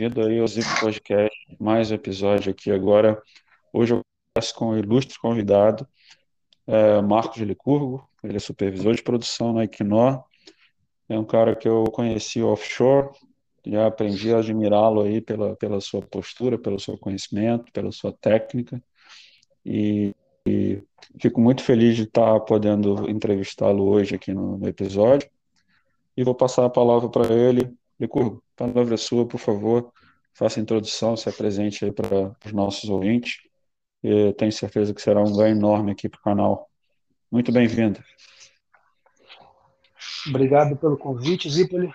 bem-vindo aí ao Zip Podcast, mais um episódio aqui agora. Hoje eu converso com o ilustre convidado, é, Marcos Licurgo, ele é supervisor de produção na Equinor, é um cara que eu conheci offshore, já aprendi a admirá-lo aí pela, pela sua postura, pelo seu conhecimento, pela sua técnica, e, e fico muito feliz de estar podendo entrevistá-lo hoje aqui no, no episódio, e vou passar a palavra para ele. Licurgo, palavra sua, por favor, faça a introdução, se apresente aí para os nossos ouvintes, e tenho certeza que será um ganho enorme aqui para o canal. Muito bem-vindo. Obrigado pelo convite, Zipoli.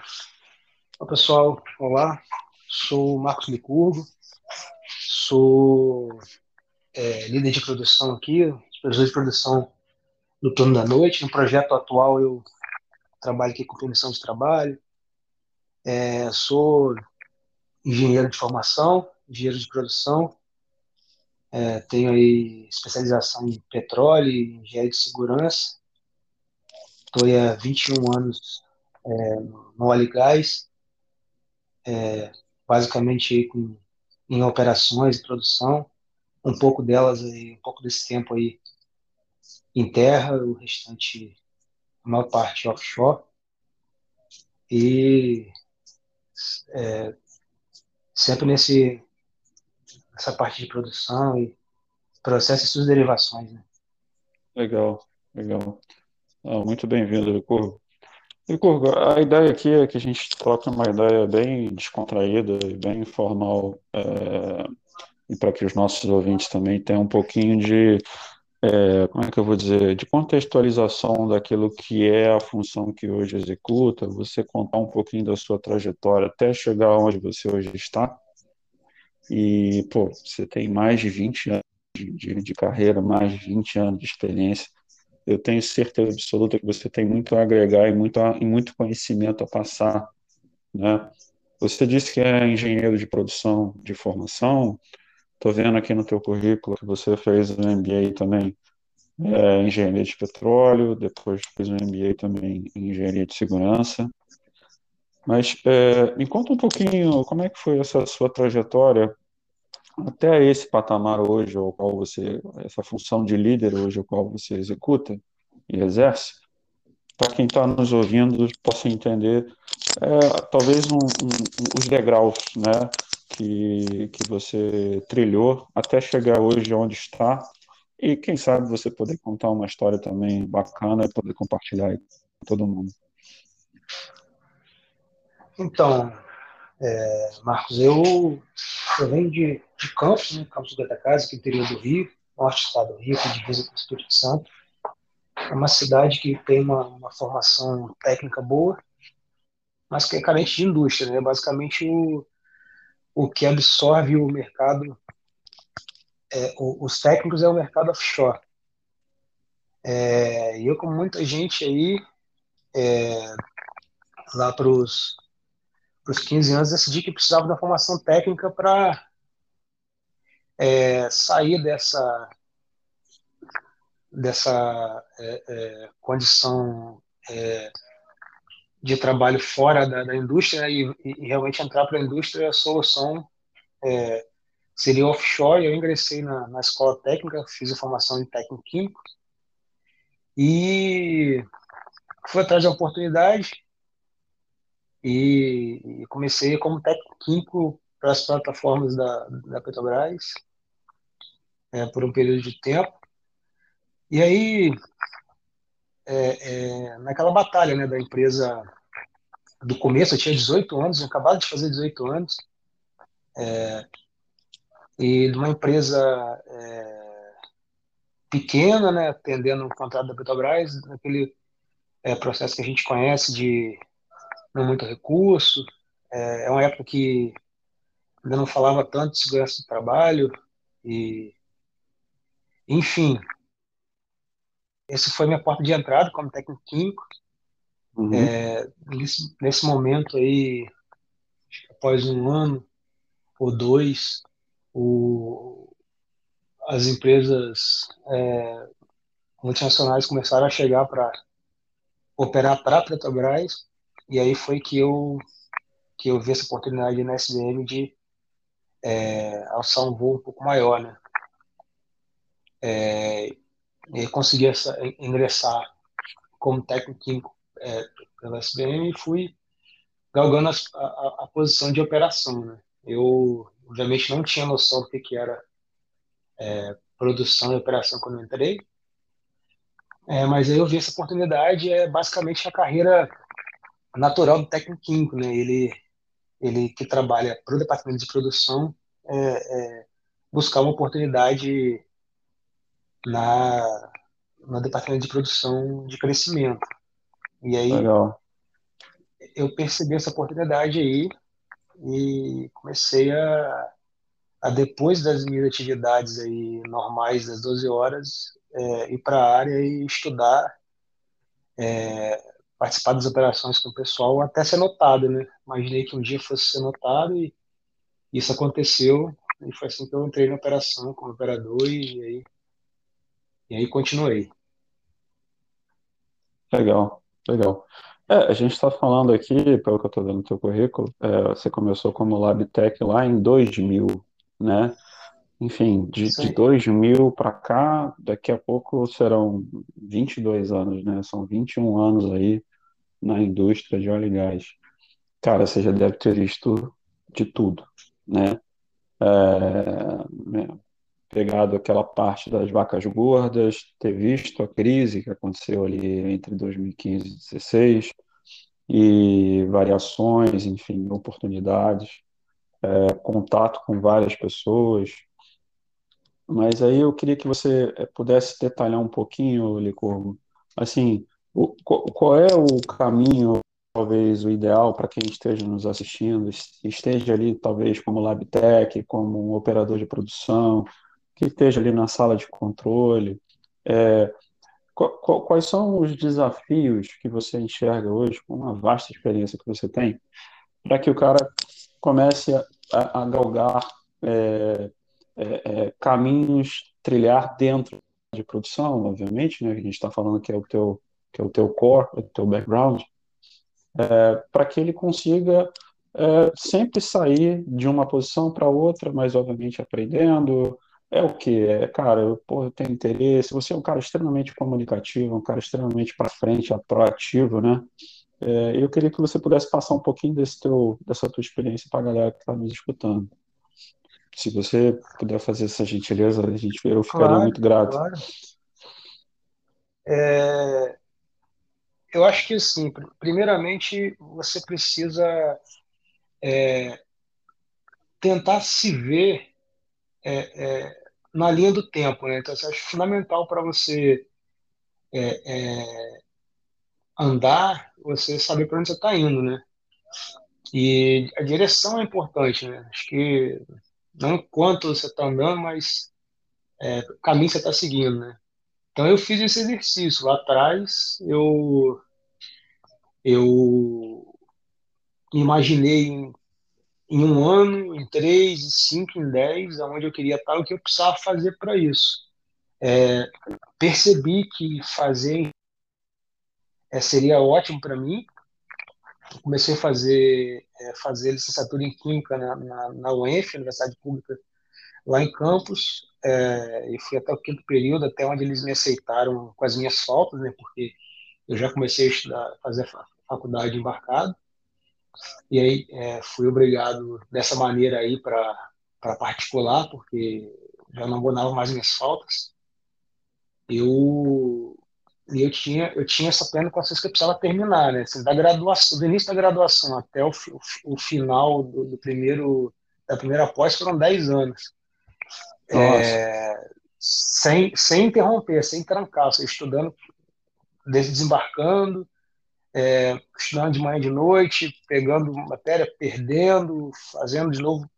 Olá, pessoal, olá. Sou Marcos Licurgo, sou é, líder de produção aqui, supervisor de produção no turno da noite. No projeto atual, eu trabalho aqui com permissão de trabalho. É, sou engenheiro de formação, engenheiro de produção. É, tenho aí especialização em petróleo e engenharia de segurança. Estou há 21 anos é, no óleo e gás, é, basicamente com, em operações e produção, um pouco delas, aí, um pouco desse tempo aí em terra, o restante, a maior parte offshore. E é, sempre nesse, nessa parte de produção e processo e suas derivações. Né? Legal, legal. Ah, muito bem-vindo, Licurgo. Licurgo, a ideia aqui é que a gente troque uma ideia bem descontraída e bem informal, é, e para que os nossos ouvintes também tenham um pouquinho de, é, como é que eu vou dizer, de contextualização daquilo que é a função que hoje executa, você contar um pouquinho da sua trajetória até chegar onde você hoje está. E, pô, você tem mais de 20 anos de, de, carreira, mais de 20 anos de experiência eu tenho certeza absoluta que você tem muito a agregar e muito, a, e muito conhecimento a passar, né? Você disse que é engenheiro de produção de formação, estou vendo aqui no teu currículo que você fez um MBA também é, em engenharia de petróleo, depois fez um MBA também em engenharia de segurança, mas é, me conta um pouquinho como é que foi essa sua trajetória até esse patamar hoje, ao qual você, essa função de líder hoje, ao qual você executa e exerce, para quem está nos ouvindo possa entender, é, talvez um, um, os degraus, né, que, que você trilhou até chegar hoje onde está, e quem sabe você poder contar uma história também bacana e poder compartilhar com todo mundo. Então, é, Marcos, eu, eu venho de, de Campos, né, Campos do Goitacazes, que é interior do Rio, norte do estado do Rio, que divisa com o Espírito Santo. É uma cidade que tem uma, uma formação técnica boa, mas que é carente de indústria, né? Basicamente o, o que absorve o mercado, é, os técnicos é o mercado offshore. É, e eu, como muita gente aí, é, lá para os 15 anos, decidi que precisava da formação técnica para é, sair dessa, dessa é, é, condição é, de trabalho fora da, da indústria né, e, e, realmente entrar para a indústria, a solução é, seria offshore. Eu ingressei na, na escola técnica, fiz a formação em técnico químico e fui atrás da oportunidade e, e comecei como técnico para as plataformas da, da Petrobras é, por um período de tempo. E aí, é, é, naquela batalha né, da empresa do começo, eu tinha 18 anos, eu acabado de fazer 18 anos, é, e de uma empresa é, pequena, né, atendendo o contrato da Petrobras, naquele é, processo que a gente conhece de não muito recurso. É, é uma época que ainda não falava tanto de segurança do trabalho e, enfim, esse foi minha porta de entrada como técnico químico. Uhum. É, nesse, nesse, momento aí, após um ano ou dois, o, as empresas é, multinacionais começaram a chegar para operar para a Petrobras e aí foi que eu que eu vi essa oportunidade na SBM de é, alçar um voo um pouco maior, né? É, e consegui essa, ingressar como técnico químico é, pela SBM e fui galgando a, a, a, posição de operação, né? Eu, obviamente, não tinha noção do que, que era é, produção e operação quando eu entrei, é, mas aí eu vi essa oportunidade, é basicamente a carreira natural do técnico químico, né? Ele, ele que trabalha para o departamento de produção, é, é, buscar uma oportunidade na no departamento de produção de crescimento. E aí Legal. eu percebi essa oportunidade aí e comecei a, a depois das minhas atividades aí normais das 12 horas, é, ir para a área e estudar, é, participar das operações com o pessoal até ser notado, né? Imaginei que um dia fosse ser notado e isso aconteceu e foi assim que eu entrei na operação como operador e aí, e aí continuei. Legal, legal. É, a gente está falando aqui, pelo que eu estou vendo no teu currículo, é, você começou como LabTech lá em 2000, né? Enfim, de, de 2000 para cá, daqui a pouco serão 22 anos, né? São 21 anos aí na indústria de óleo e gás. Cara, você já deve ter visto de tudo, né? É, né, pegado aquela parte das vacas gordas, ter visto a crise que aconteceu ali entre 2015 e 2016, e variações, enfim, oportunidades, é, contato com várias pessoas, mas aí eu queria que você eh, pudesse detalhar um pouquinho, Licurgo, assim, o, qual é o caminho, talvez o ideal para quem esteja nos assistindo, esteja ali talvez como LabTech, como um operador de produção, que esteja ali na sala de controle, é, quais são os desafios que você enxerga hoje, com uma vasta experiência que você tem, para que o cara comece a, a galgar é, é, é, caminhos trilhar dentro de produção, obviamente, né? A gente está falando que é o teu que é o teu core, o teu background, é, para que ele consiga é, sempre sair de uma posição para outra, mas obviamente aprendendo. É o que é, cara. Eu, pô, eu tenho interesse. Você é um cara extremamente comunicativo, um cara extremamente para frente, proativo, né? É, eu queria que você pudesse passar um pouquinho desse teu, dessa tua experiência para a galera que está nos escutando. Se você puder fazer essa gentileza, a gente, eu ficaria claro, muito grato. Claro. É, eu acho que, assim, primeiramente, você precisa é, tentar se ver é, é na linha do tempo, né? Então, acho fundamental para você é, é, andar, você saber para onde você está indo, né? E a direção é importante, né? Acho que não quanto você está andando, mas é, o caminho você está seguindo, né? Então eu fiz esse exercício lá atrás, eu eu imaginei em, um ano, em três, em cinco, em dez, aonde eu queria estar, o que eu precisava fazer para isso. É, percebi que fazer é, seria ótimo para mim. Comecei a fazer, é, fazer licenciatura em Química na, na, na UENF, Universidade Pública, lá em Campos, é, e fui até o quinto período, até onde eles me aceitaram com as minhas faltas, né, porque eu já comecei a estudar, fazer faculdade embarcado, e aí é, fui obrigado dessa maneira aí para particular, porque já não abonava mais minhas faltas. Eu e eu tinha eu tinha essa plena consciência que eu precisava terminar, né? Assim, da graduação, do início da graduação até o, o, o final do, do, primeiro da primeira pós foram 10 anos. É, sem, sem interromper, sem trancar, estudando, desembarcando, é, estudando de manhã e de noite, pegando matéria, perdendo, fazendo de novo.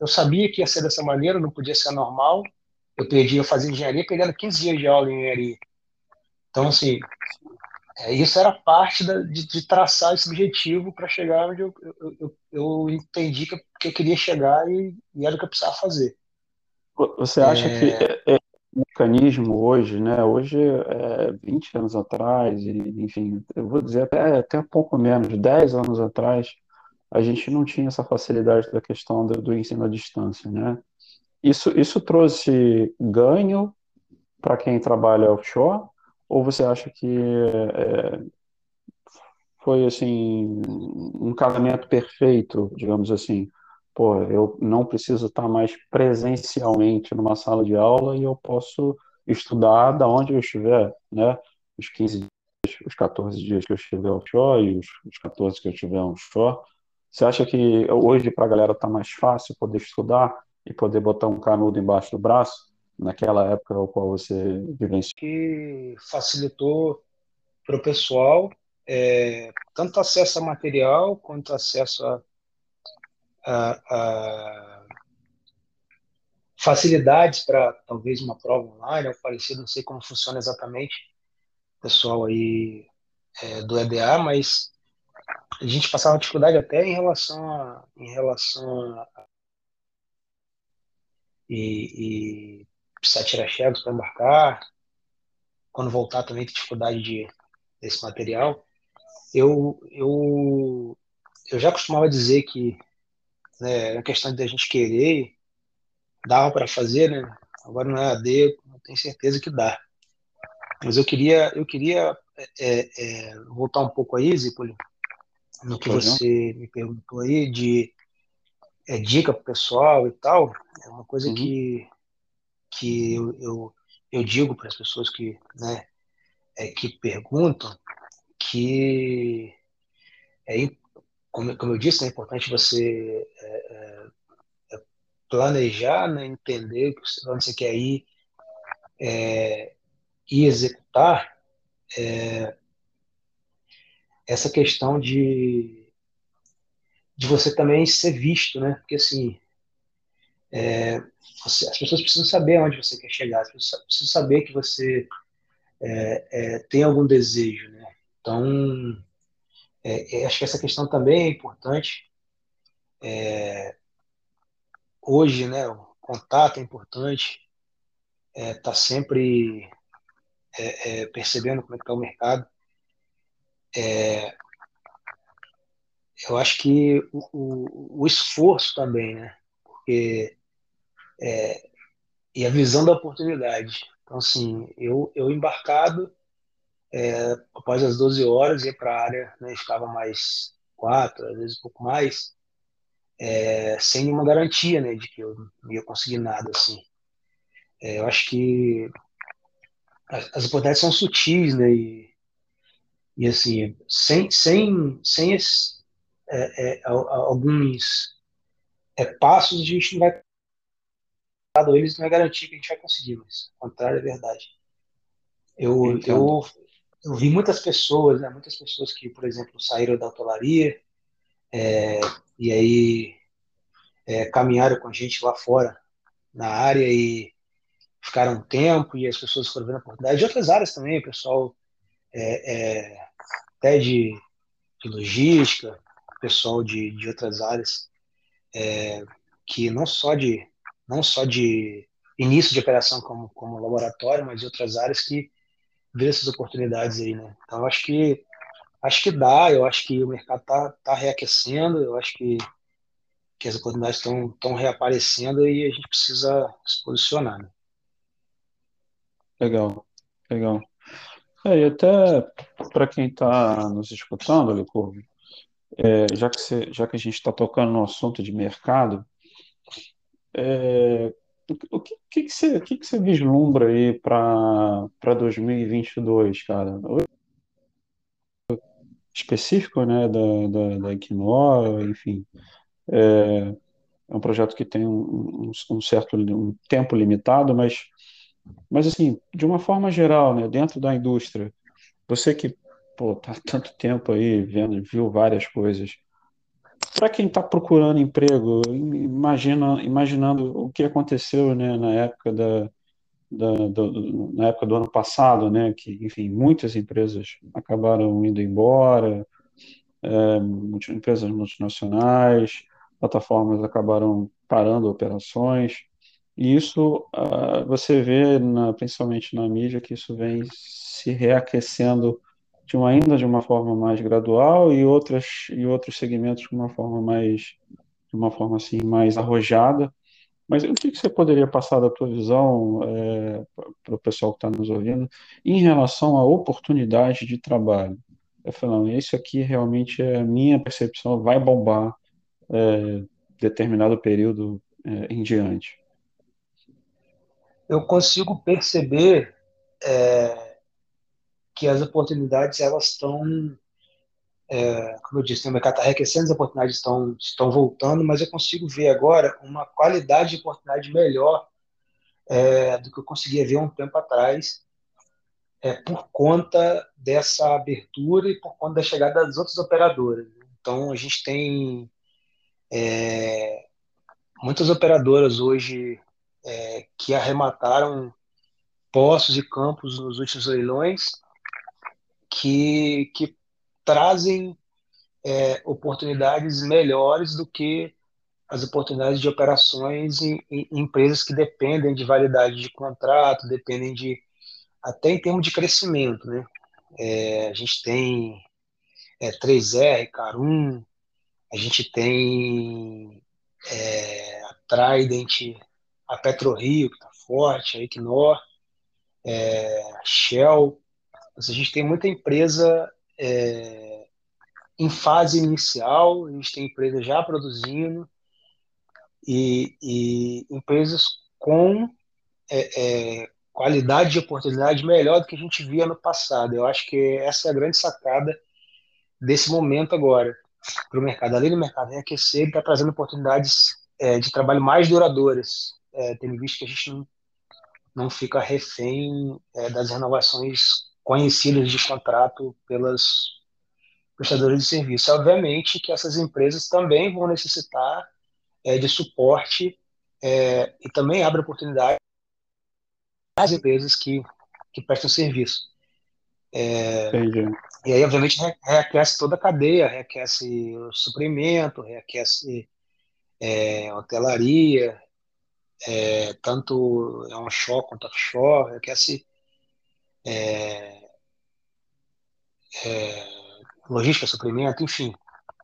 Eu sabia que ia ser dessa maneira, não podia ser normal. Eu perdi, eu fazia engenharia, pegando 15 dias de aula em engenharia. Então, assim, é, isso era parte da, de, de, traçar esse objetivo para chegar onde eu, eu, eu, eu entendi que eu, que eu, queria chegar e, e, era o que eu precisava fazer. Você acha é... que é, é mecanismo hoje, né? Hoje, é 20 anos atrás, enfim, eu vou dizer até, até pouco menos, 10 anos atrás, a gente não tinha essa facilidade da questão do, do ensino à distância, né? Isso, isso trouxe ganho para quem trabalha offshore? Ou você acha que é, foi assim um casamento perfeito, digamos assim? Pô, eu não preciso estar mais presencialmente numa sala de aula e eu posso estudar da onde eu estiver, né? Os 15 dias, os 14 dias que eu estiver offshore e os, os 14 que eu estiver onshore. Você acha que hoje para a galera está mais fácil poder estudar e poder botar um canudo embaixo do braço? Naquela época ao qual você vivenciou? Que facilitou para o pessoal é, tanto acesso a material quanto acesso a, a, a facilidades para talvez uma prova online ou parecido, não sei como funciona exatamente, pessoal aí é, do EDA, mas a gente passava dificuldade até em relação a, em relação a, e, e precisar tirar cheques para embarcar, quando voltar também tem dificuldade de, desse material. Eu, eu, eu já costumava dizer que né, a questão de a gente querer, dava para fazer, né? Agora não é AD, eu tenho certeza que dá. Mas eu queria, eu queria é, é, voltar um pouco aí, Zipoli, no que você me perguntou aí de é, dica para o pessoal e tal. É uma coisa uhum. que, que eu, eu, eu digo para as pessoas que, né, é, que perguntam que é, como, como eu disse, é importante você é, é, planejar, né, entender onde você quer ir é, e executar é, essa questão de, de você também ser visto, né? Porque assim, é, você, as pessoas precisam saber onde você quer chegar, as pessoas precisam saber que você é, é, tem algum desejo, né? Então, é, é, acho que essa questão também é importante. É, hoje, né, o contato é importante, é, tá sempre é, é, percebendo como é que está o mercado. Eu acho que o, o, o, esforço também, né, porque e a visão da oportunidade. Então, assim, eu, eu embarcado é, após as 12 horas, ia para a área, né, ficava mais quatro, às vezes um pouco mais, é, sem nenhuma garantia né, de que eu não ia conseguir nada. Assim. É, eu acho que as, as oportunidades são sutis, né, e, e assim, sem, sem, sem esse, é, é, alguns é, passos, a gente não vai eles não é garantia que a gente vai conseguir, mas ao contrário é verdade. Eu, eu, eu vi muitas pessoas, né, muitas pessoas que, por exemplo, saíram da hotelaria é, e aí é, caminharam com a gente lá fora na área e ficaram um tempo e as pessoas foram vendo a oportunidade. De outras áreas também, o pessoal é, é, até de, de logística, pessoal de, de outras áreas é, que não só de não só de início de operação como, como laboratório, mas de outras áreas que ver essas oportunidades aí, né? Então, acho que acho que dá, eu acho que o mercado tá, tá reaquecendo, eu acho que, que as oportunidades estão estão reaparecendo e a gente precisa se posicionar, né? Legal, legal. É, e até para quem está nos escutando, Licurgo, é, já, que você, já que a gente está tocando no assunto de mercado, é, o que, que, que, você, que, que você vislumbra aí para 2022, cara? Específico, né, da, da, da enfim. É, é um projeto que tem um, um, certo um tempo limitado, mas, mas assim, de uma forma geral, né, dentro da indústria, você que pô, tá tanto tempo aí vendo, viu várias coisas, para quem está procurando emprego, imagina, imaginando o que aconteceu né, na época da, da, do, na época do ano passado, né, que enfim muitas empresas acabaram indo embora, é, empresas multinacionais, plataformas acabaram parando operações, e isso uh, você vê, na, principalmente na mídia, que isso vem se reaquecendo uma, ainda de uma forma mais gradual e outras e outros segmentos de uma forma mais de uma forma assim mais arrojada. Mas o que, que você poderia passar da tua visão é, para o pessoal que está nos ouvindo em relação à oportunidade de trabalho? Eu falando, isso aqui realmente é a minha percepção, vai bombar é, determinado período é, em diante. Eu consigo perceber é, que as oportunidades elas estão, é, como eu disse, o mercado está arrefecendo, as oportunidades estão, estão voltando, mas eu consigo ver agora uma qualidade de oportunidade melhor é, do que eu conseguia ver um tempo atrás, é, por conta dessa abertura e por conta da chegada das outras operadoras. Então, a gente tem é, muitas operadoras hoje é, que arremataram postos e campos nos últimos leilões que, que trazem é, oportunidades melhores do que as oportunidades de operações em, em, empresas que dependem de validade de contrato, dependem de até em termos de crescimento, né? É, a gente tem é, 3R, Carum, a gente tem é, a Trident, a PetroRio, que está forte, a Equinor, é, a Shell, a gente tem muita empresa é, em fase inicial, a gente tem empresa já produzindo e, e empresas com é, é, qualidade de oportunidade melhor do que a gente via no passado. Eu acho que essa é a grande sacada desse momento agora para o mercado. Além do mercado reaquecer, está trazendo oportunidades é, de trabalho mais duradouras, é, tendo visto que a gente não, não fica refém é, das renovações conhecidas de contrato pelas prestadoras de serviço. Obviamente que essas empresas também vão necessitar é, de suporte é, e também abre oportunidade às empresas que, que prestam serviço. É, e aí, obviamente, reaquece toda a cadeia, reaquece o suprimento, reaquece é, hotelaria, é, tanto onshore quanto offshore, reaquece é, é, logística, suprimento, enfim,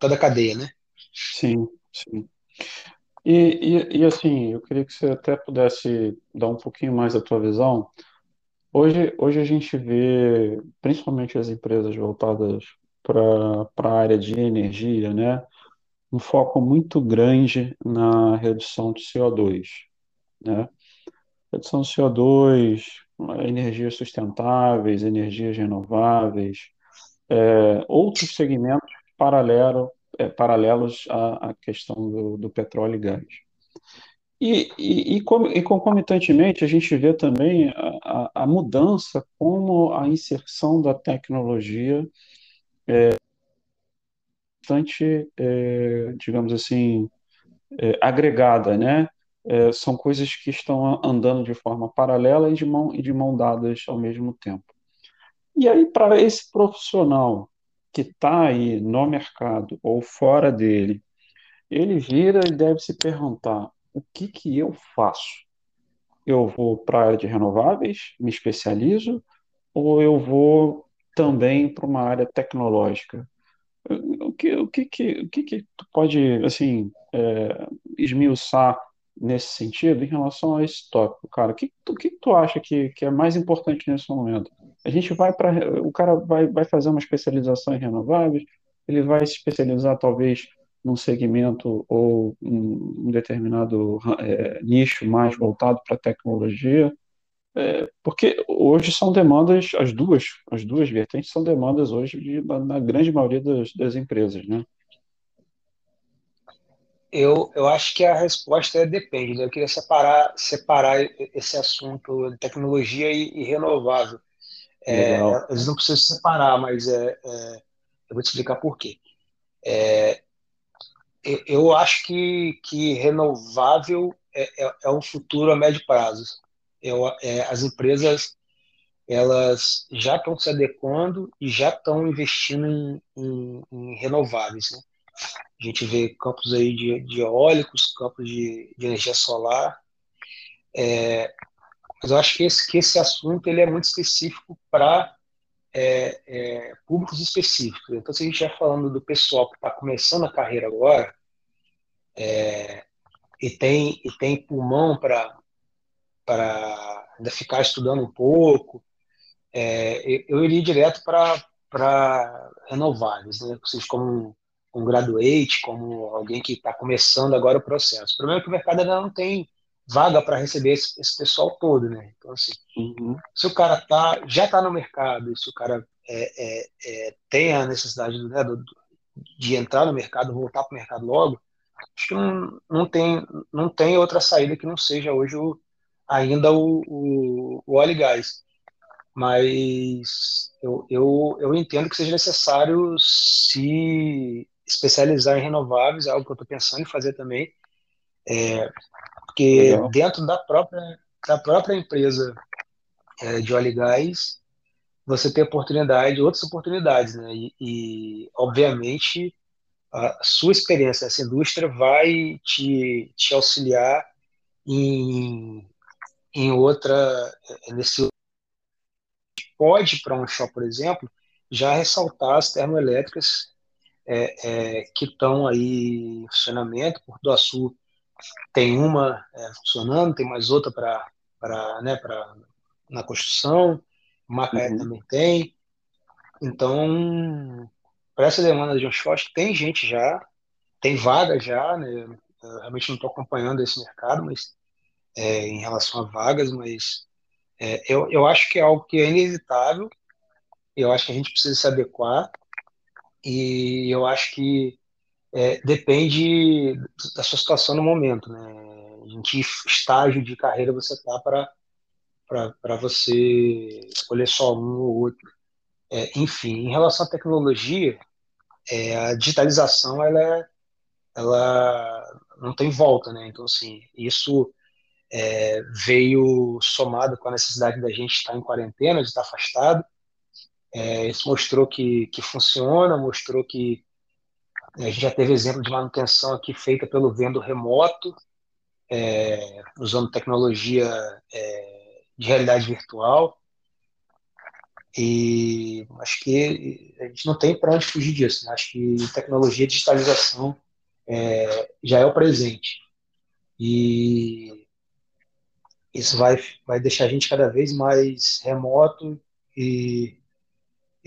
toda a cadeia, né? Sim, sim. E, e, e, assim, eu queria que você até pudesse dar um pouquinho mais da tua visão. Hoje, hoje a gente vê, principalmente as empresas voltadas para a área de energia, né? Um foco muito grande na redução de CO2, né? Redução de CO2, energias sustentáveis, energias renováveis, é, outros segmentos paralelo, é, paralelos à, à questão do, do, petróleo e gás. E, e, e, e, concomitantemente, a gente vê também a, a, a mudança como a inserção da tecnologia é bastante, é, digamos assim, é, agregada, né? É, são coisas que estão andando de forma paralela e de mão, e de mão dadas ao mesmo tempo. E aí, para esse profissional que está aí no mercado ou fora dele, ele vira e deve se perguntar: o que, que eu faço? Eu vou para a área de renováveis, me especializo, ou eu vou também para uma área tecnológica? O que, o que, que, o que, que tu pode assim, é, esmiuçar nesse sentido em relação a esse tópico, cara? O que, o que tu acha que, que é mais importante nesse momento? A gente vai para. O cara vai, vai fazer uma especialização em renováveis, ele vai se especializar talvez num segmento ou um, determinado é, nicho mais voltado para a tecnologia. É, porque hoje são demandas, as duas, as duas vertentes são demandas hoje de, na, na grande maioria das, das empresas, né? Eu, eu acho que a resposta é depende. Né? Eu queria separar, separar esse assunto de tecnologia e, e renovável. É, eles não precisam separar, mas é, é, eu vou te explicar por quê. É, eu acho que, que renovável é, é, é um futuro a médio prazo. Eu, é, as empresas elas já estão se adequando e já estão investindo em, em, em renováveis. Né? A gente vê campos aí de, de eólicos, campos de, de energia solar. É, mas eu acho que esse, que esse assunto ele é muito específico para é, é, públicos específicos. Então, se a gente estiver falando do pessoal que está começando a carreira agora é, e, tem, e tem pulmão para ainda ficar estudando um pouco, é, eu iria direto para renováveis, né? ou seja, como um, graduate, como alguém que está começando agora o processo. O problema é que o mercado ainda não tem vaga para receber esse, esse, pessoal todo, né? Então, assim, uhum. se o cara tá, já está no mercado, se o cara é, é, é, tem a necessidade né, do, de entrar no mercado, voltar para o mercado logo, acho que não, não, tem, não tem outra saída que não seja hoje o, ainda o, o, o óleo e gás. Mas eu, eu, eu entendo que seja necessário se especializar em renováveis, é algo que eu estou pensando em fazer também. É, porque Legal. dentro da própria, da própria empresa é, de óleo e gás, você tem oportunidade, outras oportunidades, né? E, e, obviamente, a sua experiência nessa indústria vai te, te auxiliar em, em outra, é, nesse pode para um shop, por exemplo, já ressaltar as termoelétricas é, é, que estão aí em funcionamento, por do Sul tem uma é, funcionando, tem mais outra para né, na construção, Macaé uhum. também tem. Então, para essa demanda de um short, tem gente já, tem vaga já, né? Eu realmente não estou acompanhando esse mercado, mas é, em relação a vagas, mas é, eu, eu acho que é algo que é inevitável, eu acho que a gente precisa se adequar, e eu acho que é, depende da sua situação no momento, né? Em que estágio de carreira você está para você escolher só um ou outro. É, enfim, em relação à tecnologia, é, a digitalização ela, é, ela não tem volta, né? Então, assim, isso é, veio somado com a necessidade da gente estar em quarentena, de estar afastado. É, isso mostrou que, que funciona, mostrou que a gente já teve exemplo de manutenção aqui feita pelo vendo remoto, é, usando tecnologia é, de realidade virtual. E acho que a gente não tem para onde fugir disso. Né? Acho que tecnologia digitalização é, já é o presente. E isso vai, vai deixar a gente cada vez mais remoto e,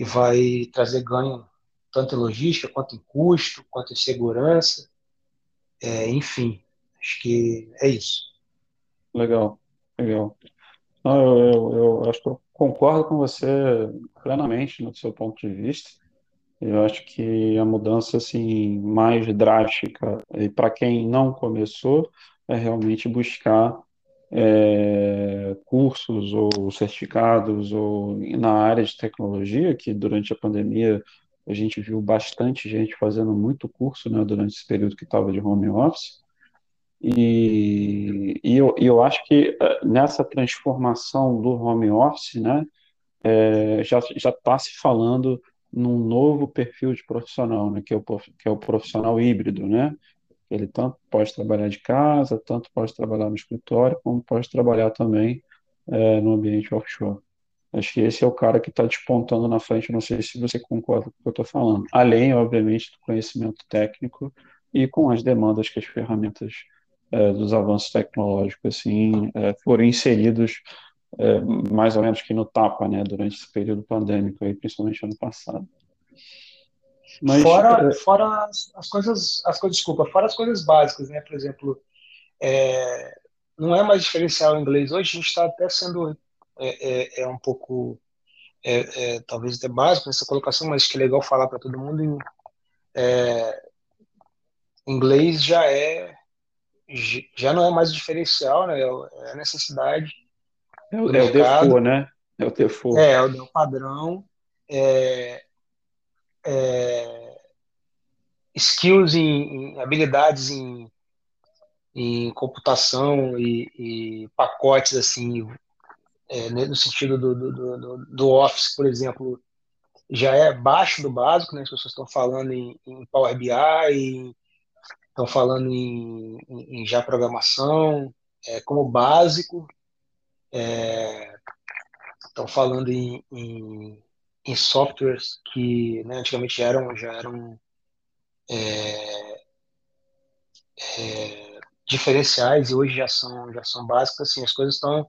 e vai trazer ganho tanto em logística, quanto em custo, quanto em segurança, é, enfim, acho que é isso. Legal, legal. Não, eu, eu, eu, acho que eu concordo com você plenamente no seu ponto de vista. Eu acho que a mudança assim mais drástica e para quem não começou é realmente buscar é, cursos ou certificados ou na área de tecnologia que durante a pandemia a gente viu bastante gente fazendo muito curso né, durante esse período que estava de home office. E, e, eu, e eu acho que eh, nessa transformação do home office, né, é, já está se falando num novo perfil de profissional, né, que, é o, que é o profissional híbrido, né? Ele tanto pode trabalhar de casa, tanto pode trabalhar no escritório, como pode trabalhar também é, no ambiente offshore. Acho que esse é o cara que está despontando na frente. Não sei se você concorda com o que eu estou falando. Além, obviamente, do conhecimento técnico e com as demandas que as ferramentas é, dos avanços tecnológicos assim é, foram inseridos é, mais ou menos que no tapa, né, durante esse período pandêmico, aí, principalmente ano passado. Mas, fora, é, fora as, as, coisas, as coisas, desculpa, fora as coisas básicas, né? Por exemplo, é, não é mais diferencial o inglês. Hoje a gente está até sendo é, é, é um pouco, é, é, talvez até básico nessa colocação, mas que é legal falar para todo mundo. Em, é, inglês já é já não é mais diferencial, né? É a necessidade. É o, é o default, né? É o default. É, é o padrão. É, é, skills em, em, habilidades em, em computação e, e, pacotes assim é, né, no sentido do, do, do, do, Office, por exemplo, já é baixo do básico, né? As pessoas estão falando em, em Power BI, estão falando em, em, em, já programação é, como básico, é, estão falando em, em, em softwares que né, antigamente já eram, já eram é, é, diferenciais e hoje já são, já são básicas. Assim, as coisas estão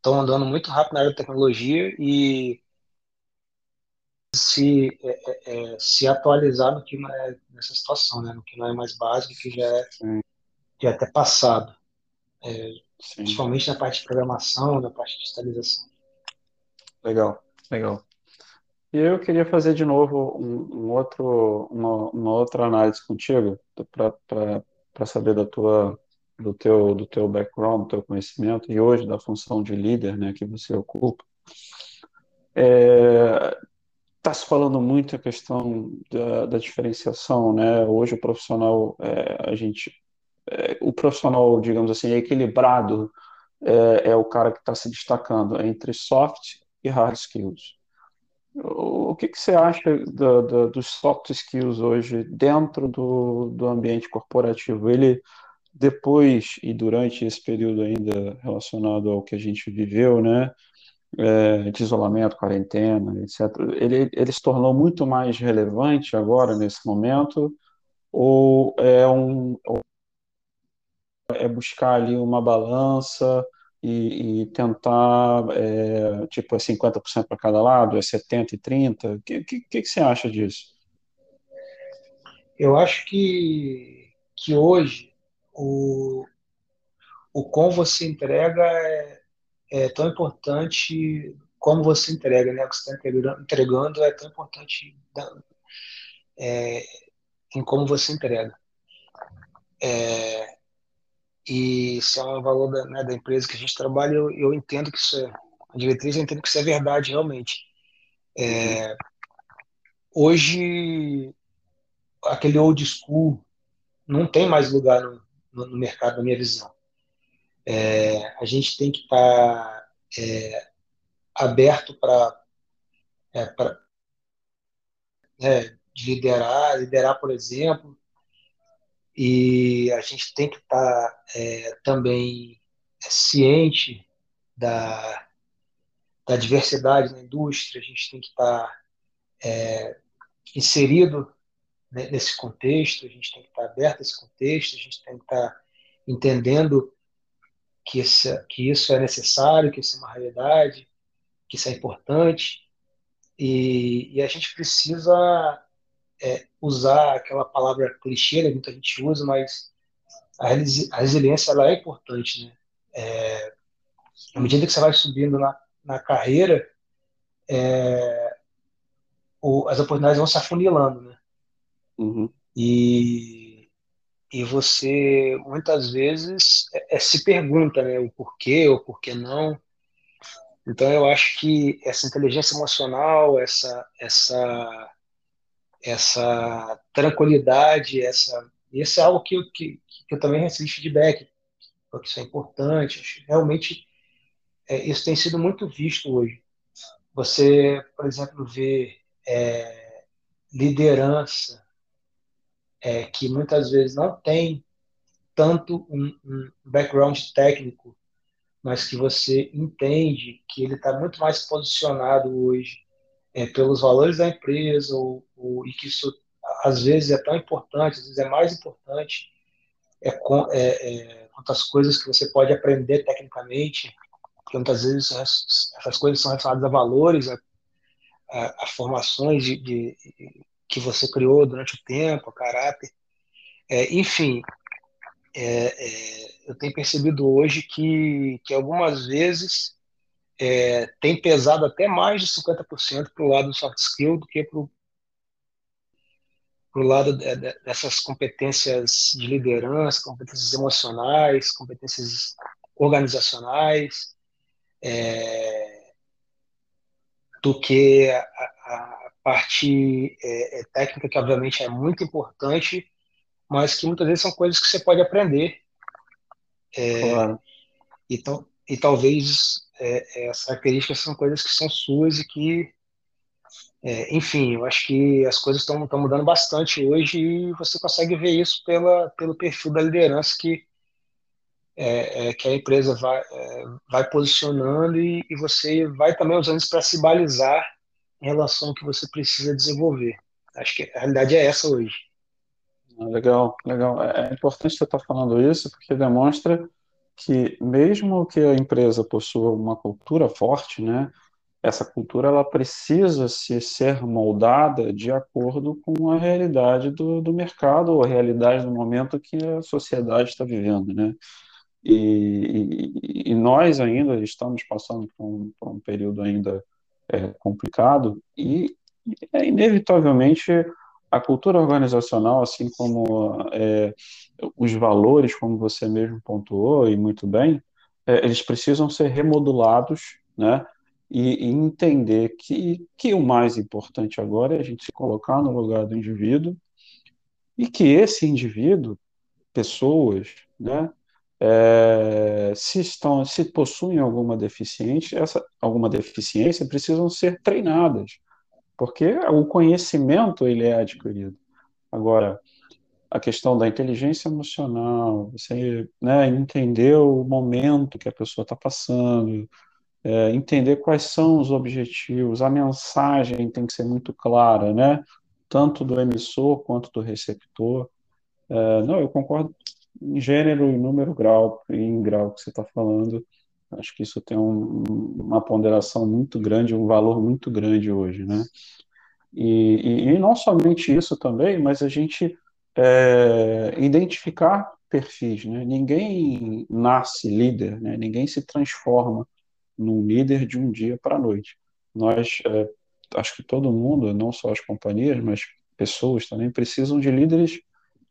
estão andando muito rápido na área da tecnologia e se, é, é, é, se atualizar no que não é nessa situação, né? no que não é mais básico, que já é, já é até passado, é, principalmente na parte de programação, na parte de digitalização. Legal, legal. E eu queria fazer de novo um, um outro, uma, uma, outra análise contigo para saber da tua, do teu, do teu background, do teu conhecimento e hoje da função de líder, né, que você ocupa. É, Está se falando muito a questão da, da, diferenciação, né? Hoje o profissional, é, a gente, é, o profissional, digamos assim, equilibrado é, é o cara que está se destacando entre soft e hard skills. O que, que você acha da, da, dos soft skills hoje dentro do, do ambiente corporativo? Ele, depois e durante esse período ainda relacionado ao que a gente viveu, né? é, de isolamento, quarentena, etc., ele, ele se tornou muito mais relevante agora, nesse momento, ou é, um, é buscar ali uma balança e, e tentar, é, tipo, é 50% para cada lado, é 70% e 30%? O que, que, que você acha disso? Eu acho que, que hoje o, o como você entrega é, é tão importante como você entrega, né? O que você está entregando é tão importante é, em como você entrega. É, e se é um valor da, né, da, empresa que a gente trabalha, eu, eu, entendo que isso é, a diretriz eu entendo que isso é verdade realmente. É, hoje, aquele old school não tem mais lugar no, no, no mercado, na minha visão. É, a gente tem que estar tá, é, aberto para é, é, liderar, liderar, por exemplo, e a gente tem que estar tá, é, também ciente da, da diversidade na indústria, a gente tem que estar tá, é, inserido nesse contexto, a gente tem que estar aberto a esse contexto, a gente tem que estar entendendo que, esse, que isso é necessário, que isso é uma realidade, que isso é importante. E, e a gente precisa é, usar aquela palavra clichê, né, que muita gente usa, mas a, a resiliência ela é importante. Né? É, à medida que você vai subindo na, na carreira, é, o, as oportunidades vão se afunilando. Né? Uhum. E e você muitas vezes é, é, se pergunta né, o porquê ou porquê não. Então eu acho que essa inteligência emocional, essa essa essa tranquilidade, essa isso é algo que, que, que eu também recebi feedback, porque isso é importante. Realmente é, isso tem sido muito visto hoje. Você, por exemplo, vê é, liderança é, que muitas vezes não tem tanto um, um background técnico, mas que você entende que ele está muito mais posicionado hoje é, pelos valores da empresa, ou, ou, e que isso às vezes é tão importante, às vezes é mais importante é, é, é, coisas que você pode aprender tecnicamente, porque muitas vezes essas coisas são relacionadas a valores, a, a, a formações de, de, que você criou durante o tempo, caráter. É, enfim, é, é, eu tenho percebido hoje que, que algumas vezes é, tem pesado até mais de 50% para o lado do soft skill do que para o lado de, de, dessas competências de liderança, competências emocionais, competências organizacionais, é, do que a, a, parte é, é, técnica, que obviamente é muito importante, mas que muitas vezes são coisas que você pode aprender. É, claro. e, e talvez é, essas características são coisas que são suas e que, é, enfim, eu acho que as coisas estão mudando bastante hoje e você consegue ver isso pela, pelo perfil da liderança que, é, é, que a empresa vai, é, vai posicionando e, e, você vai também usando isso para se balizar em relação ao que você precisa desenvolver. Acho que a realidade é essa hoje. Ah, legal, legal. É, é importante você estar falando isso porque demonstra que mesmo que a empresa possua uma cultura forte, né, essa cultura ela precisa se ser moldada de acordo com a realidade do, do mercado ou a realidade do momento que a sociedade está vivendo, né? E, e, e nós ainda estamos passando por um, por um período ainda é, complicado e é, inevitavelmente a cultura organizacional, assim como é, os valores, como você mesmo pontuou e muito bem, é, eles precisam ser remodulados, né? E, e, entender que, que o mais importante agora é a gente se colocar no lugar do indivíduo e que esse indivíduo, pessoas, né, é, se estão, se possuem alguma deficiência, essa, alguma deficiência, precisam ser treinadas, porque o conhecimento ele é adquirido. Agora, a questão da inteligência emocional, você né, entender o momento que a pessoa está passando, é, entender quais são os objetivos, a mensagem tem que ser muito clara, né? Tanto do emissor quanto do receptor. É, não, eu concordo em gênero, em número, grau, em grau que você está falando. Acho que isso tem um, uma ponderação muito grande, um valor muito grande hoje, né? E, e, e não somente isso também, mas a gente é, identificar perfis, né? Ninguém nasce líder, né? Ninguém se transforma num líder de um dia para a noite. Nós, é, acho que todo mundo, não só as companhias, mas pessoas também precisam de líderes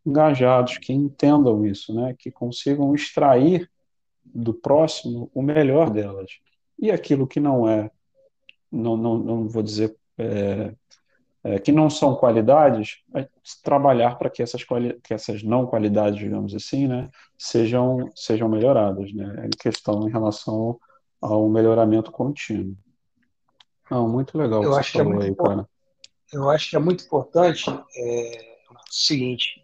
engajados, que entendam isso, né? que consigam extrair do próximo o melhor delas. E aquilo que não é, não, não, não vou dizer é, é, que não são qualidades, é trabalhar para que essas, que essas não qualidades, digamos assim, né, sejam, sejam melhoradas. Né? É questão em relação ao melhoramento contínuo. Não, muito legal eu acho que é muito aí, cara. Eu acho que é muito importante é, o seguinte,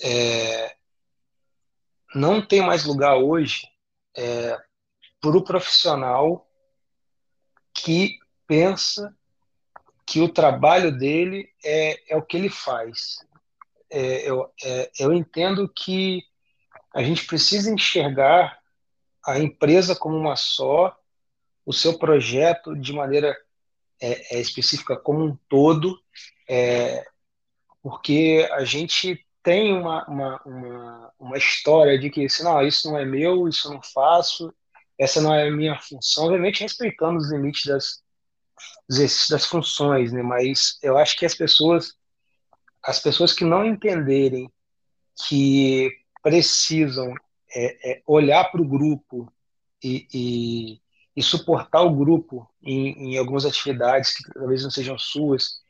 é, não tem mais lugar hoje é, para o profissional que pensa que o trabalho dele é, é o que ele faz. É, eu, é, eu entendo que a gente precisa enxergar a empresa como uma só, o seu projeto de maneira é, é específica como um todo, é, porque a gente tem uma, uma, uma, uma história de que assim, não, isso não é meu, isso eu não faço, essa não é a minha função, obviamente respeitando os limites das, das funções, né? mas eu acho que as pessoas, as pessoas que não entenderem que precisam é, é, olhar para o grupo e, e, e, suportar o grupo em, em algumas atividades que talvez não sejam suas,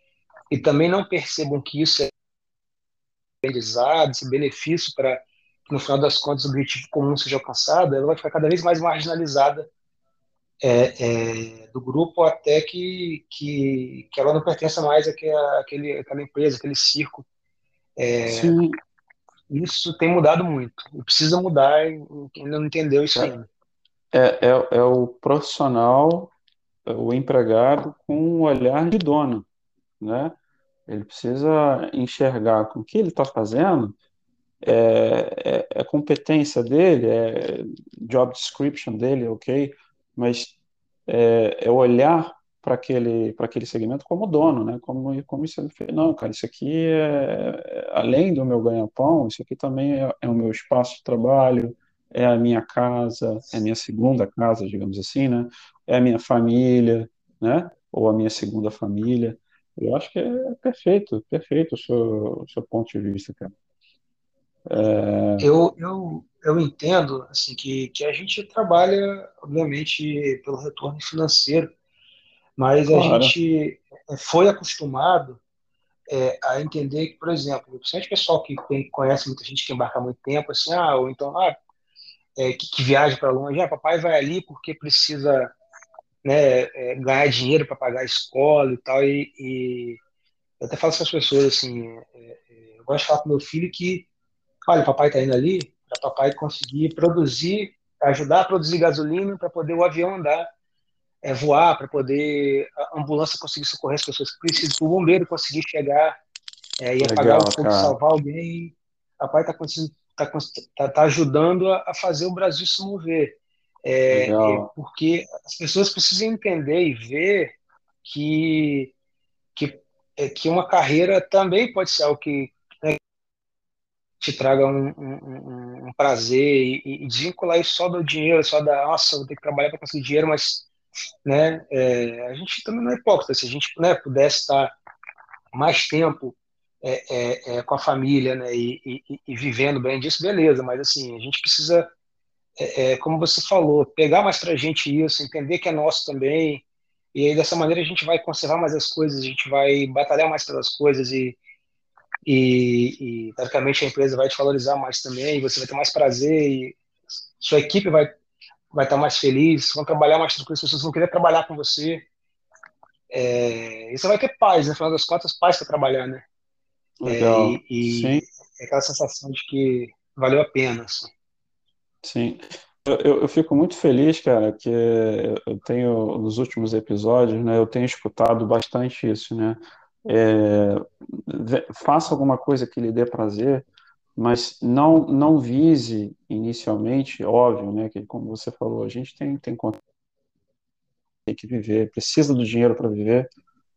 e também não percebam que isso é aprendizado, esse benefício para no final das contas o objetivo comum seja alcançado, ela vai ficar cada vez mais marginalizada é, é, do grupo até que, que, que ela não pertença mais àquela, àquele, àquela empresa, aquele circo. É, Sim. Isso tem mudado muito. E precisa mudar, ainda não entendeu isso é. ainda. É, é, é o profissional, o empregado com um olhar de dono, né? Ele precisa enxergar com o que ele está fazendo, é, é, é, competência dele, é job description dele, ok, mas é, é olhar para aquele, aquele segmento como dono, né? Como, como isso não, cara, isso aqui é, é além do meu ganha-pão, isso aqui também é, é, o meu espaço de trabalho, é a minha casa, é a minha segunda casa, digamos assim, né? É a minha família, né? Ou a minha segunda família. Eu acho que é perfeito, perfeito o seu, o seu ponto de vista, cara. É... Eu, eu, eu entendo assim que, que a gente trabalha, obviamente, pelo retorno financeiro, mas claro. a gente foi acostumado é, a entender que, por exemplo, principalmente o pessoal que conhece muita gente que embarca há muito tempo, assim, ah, ou então, ah, é, que, que viaja para longe, ah, papai vai ali porque precisa né, é, ganhar dinheiro para pagar a escola e tal. E, e eu até falo com as pessoas assim: é, é, eu gosto de falar com meu filho que, olha, papai está indo ali para papai conseguir produzir, ajudar a produzir gasolina para poder o avião andar. é, voar, para poder a ambulância conseguir socorrer as pessoas que precisam, o bombeiro conseguir chegar é, e apagar o fogo, salvar alguém. A pai está tá, tá, tá ajudando a, a, fazer o Brasil se mover. É, é, porque as pessoas precisam entender e ver que, que, é, que uma carreira também pode ser algo que né, te traga um, um, um prazer e, e, desvincular isso só do dinheiro, só da, nossa, vou ter que trabalhar para conseguir dinheiro, mas né, é, a gente também não é hipócrita, se a gente né, pudesse estar mais tempo é, é, é, com a família né, e, e, e, vivendo bem disso, beleza, mas assim, a gente precisa, é, é, como você falou, pegar mais para a gente isso, entender que é nosso também, e aí dessa maneira a gente vai conservar mais as coisas, a gente vai batalhar mais pelas coisas e, e, e teoricamente a empresa vai te valorizar mais também, você vai ter mais prazer e sua equipe vai vai estar mais feliz, vão trabalhar mais tranquilo, as pessoas vão querer trabalhar com você. É, e você vai ter paz, né? Afinal das contas, paz para trabalhar, né? Legal. É, e, e é aquela sensação de que valeu a pena. Assim. Sim. Eu, eu, fico muito feliz, cara, que eu tenho, nos últimos episódios, né, eu tenho escutado bastante isso, né? É, faça alguma coisa que lhe dê prazer, mas não não vise inicialmente, óbvio, né, que como você falou, a gente tem tem, tem que viver, precisa do dinheiro para viver,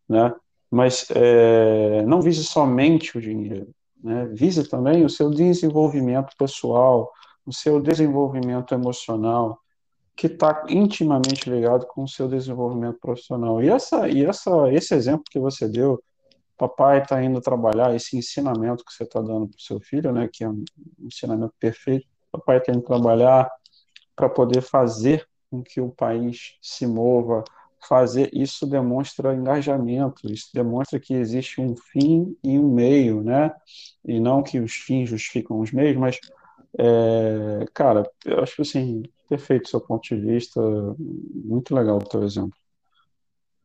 né? Mas é, não vise somente o dinheiro, né? Vise também o seu desenvolvimento pessoal, o seu desenvolvimento emocional, que está intimamente ligado com o seu desenvolvimento profissional. E essa e essa esse exemplo que você deu papai está indo trabalhar, esse ensinamento que você está dando para o seu filho, né, que é um ensinamento perfeito, papai está indo trabalhar para poder fazer com que o país se mova, fazer isso demonstra engajamento, isso demonstra que existe um fim e um meio, né, e não que os fins justificam os meios, mas, é, cara, eu acho assim, perfeito seu ponto de vista, muito legal o teu exemplo.